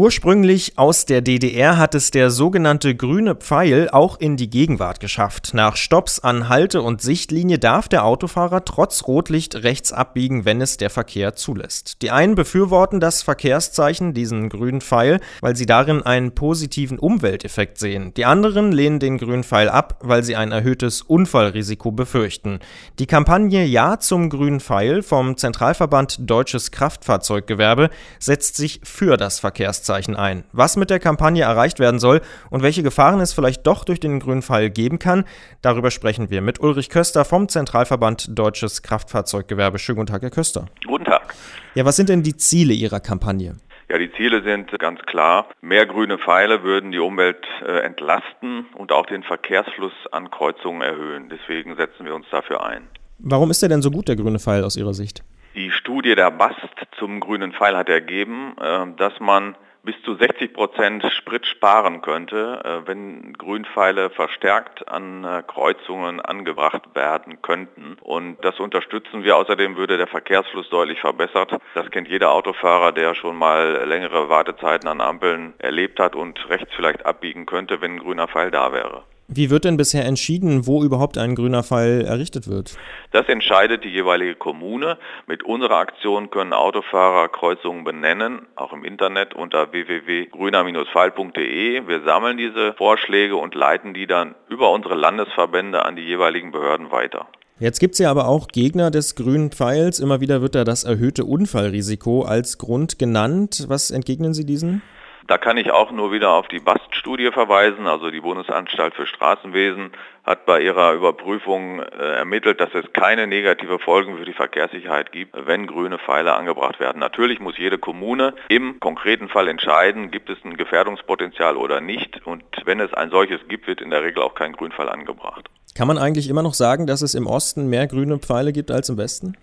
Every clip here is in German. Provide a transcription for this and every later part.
Ursprünglich aus der DDR hat es der sogenannte grüne Pfeil auch in die Gegenwart geschafft. Nach Stopps an Halte- und Sichtlinie darf der Autofahrer trotz Rotlicht rechts abbiegen, wenn es der Verkehr zulässt. Die einen befürworten das Verkehrszeichen, diesen grünen Pfeil, weil sie darin einen positiven Umwelteffekt sehen. Die anderen lehnen den grünen Pfeil ab, weil sie ein erhöhtes Unfallrisiko befürchten. Die Kampagne Ja zum grünen Pfeil vom Zentralverband Deutsches Kraftfahrzeuggewerbe setzt sich für das Verkehrszeichen Fragezeichen ein. Was mit der Kampagne erreicht werden soll und welche Gefahren es vielleicht doch durch den grünen Pfeil geben kann, darüber sprechen wir mit Ulrich Köster vom Zentralverband Deutsches Kraftfahrzeuggewerbe. Schönen guten Tag, Herr Köster. Guten Tag. Ja, was sind denn die Ziele Ihrer Kampagne? Ja, die Ziele sind ganz klar. Mehr grüne Pfeile würden die Umwelt äh, entlasten und auch den Verkehrsfluss an Kreuzungen erhöhen. Deswegen setzen wir uns dafür ein. Warum ist er denn so gut, der grüne Pfeil aus Ihrer Sicht? Die Studie der BAST zum grünen Pfeil hat ergeben, äh, dass man bis zu 60 Prozent Sprit sparen könnte, äh, wenn Grünpfeile verstärkt an äh, Kreuzungen angebracht werden könnten. Und das unterstützen wir. Außerdem würde der Verkehrsfluss deutlich verbessert. Das kennt jeder Autofahrer, der schon mal längere Wartezeiten an Ampeln erlebt hat und rechts vielleicht abbiegen könnte, wenn ein grüner Pfeil da wäre. Wie wird denn bisher entschieden, wo überhaupt ein grüner Pfeil errichtet wird? Das entscheidet die jeweilige Kommune. Mit unserer Aktion können Autofahrer Kreuzungen benennen, auch im Internet unter www.grüner-pfeil.de. Wir sammeln diese Vorschläge und leiten die dann über unsere Landesverbände an die jeweiligen Behörden weiter. Jetzt gibt es ja aber auch Gegner des grünen Pfeils. Immer wieder wird da das erhöhte Unfallrisiko als Grund genannt. Was entgegnen Sie diesen? Da kann ich auch nur wieder auf die BAST-Studie verweisen. Also die Bundesanstalt für Straßenwesen hat bei ihrer Überprüfung äh, ermittelt, dass es keine negative Folgen für die Verkehrssicherheit gibt, wenn grüne Pfeile angebracht werden. Natürlich muss jede Kommune im konkreten Fall entscheiden, gibt es ein Gefährdungspotenzial oder nicht. Und wenn es ein solches gibt, wird in der Regel auch kein Grünpfeil angebracht. Kann man eigentlich immer noch sagen, dass es im Osten mehr grüne Pfeile gibt als im Westen?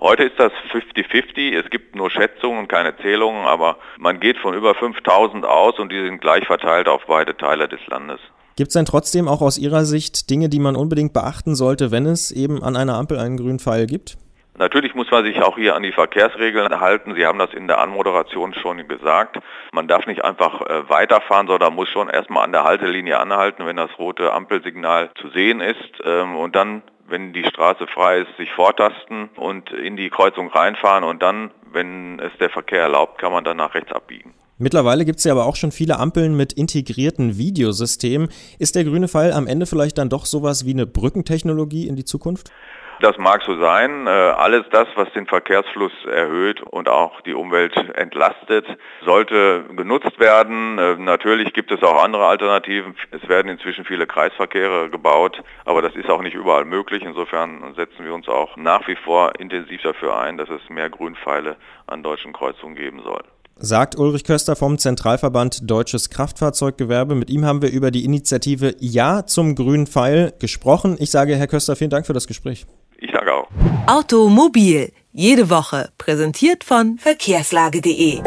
Heute ist das 50-50. Es gibt nur Schätzungen und keine Zählungen, aber man geht von über 5000 aus und die sind gleich verteilt auf beide Teile des Landes. Gibt es denn trotzdem auch aus Ihrer Sicht Dinge, die man unbedingt beachten sollte, wenn es eben an einer Ampel einen grünen Pfeil gibt? Natürlich muss man sich auch hier an die Verkehrsregeln halten. Sie haben das in der Anmoderation schon gesagt. Man darf nicht einfach äh, weiterfahren, sondern muss schon erstmal an der Haltelinie anhalten, wenn das rote Ampelsignal zu sehen ist. Ähm, und dann, wenn die Straße frei ist, sich vortasten und in die Kreuzung reinfahren. Und dann, wenn es der Verkehr erlaubt, kann man dann nach rechts abbiegen. Mittlerweile gibt es ja aber auch schon viele Ampeln mit integrierten Videosystemen. Ist der grüne Pfeil am Ende vielleicht dann doch sowas wie eine Brückentechnologie in die Zukunft? Das mag so sein. Äh, alles das, was den Verkehrsfluss erhöht und auch die Umwelt entlastet, sollte genutzt werden. Äh, natürlich gibt es auch andere Alternativen. Es werden inzwischen viele Kreisverkehre gebaut, aber das ist auch nicht überall möglich. Insofern setzen wir uns auch nach wie vor intensiv dafür ein, dass es mehr Grünpfeile an deutschen Kreuzungen geben soll sagt Ulrich Köster vom Zentralverband Deutsches Kraftfahrzeuggewerbe. Mit ihm haben wir über die Initiative Ja zum grünen Pfeil gesprochen. Ich sage, Herr Köster, vielen Dank für das Gespräch. Automobil, jede Woche, präsentiert von verkehrslage.de.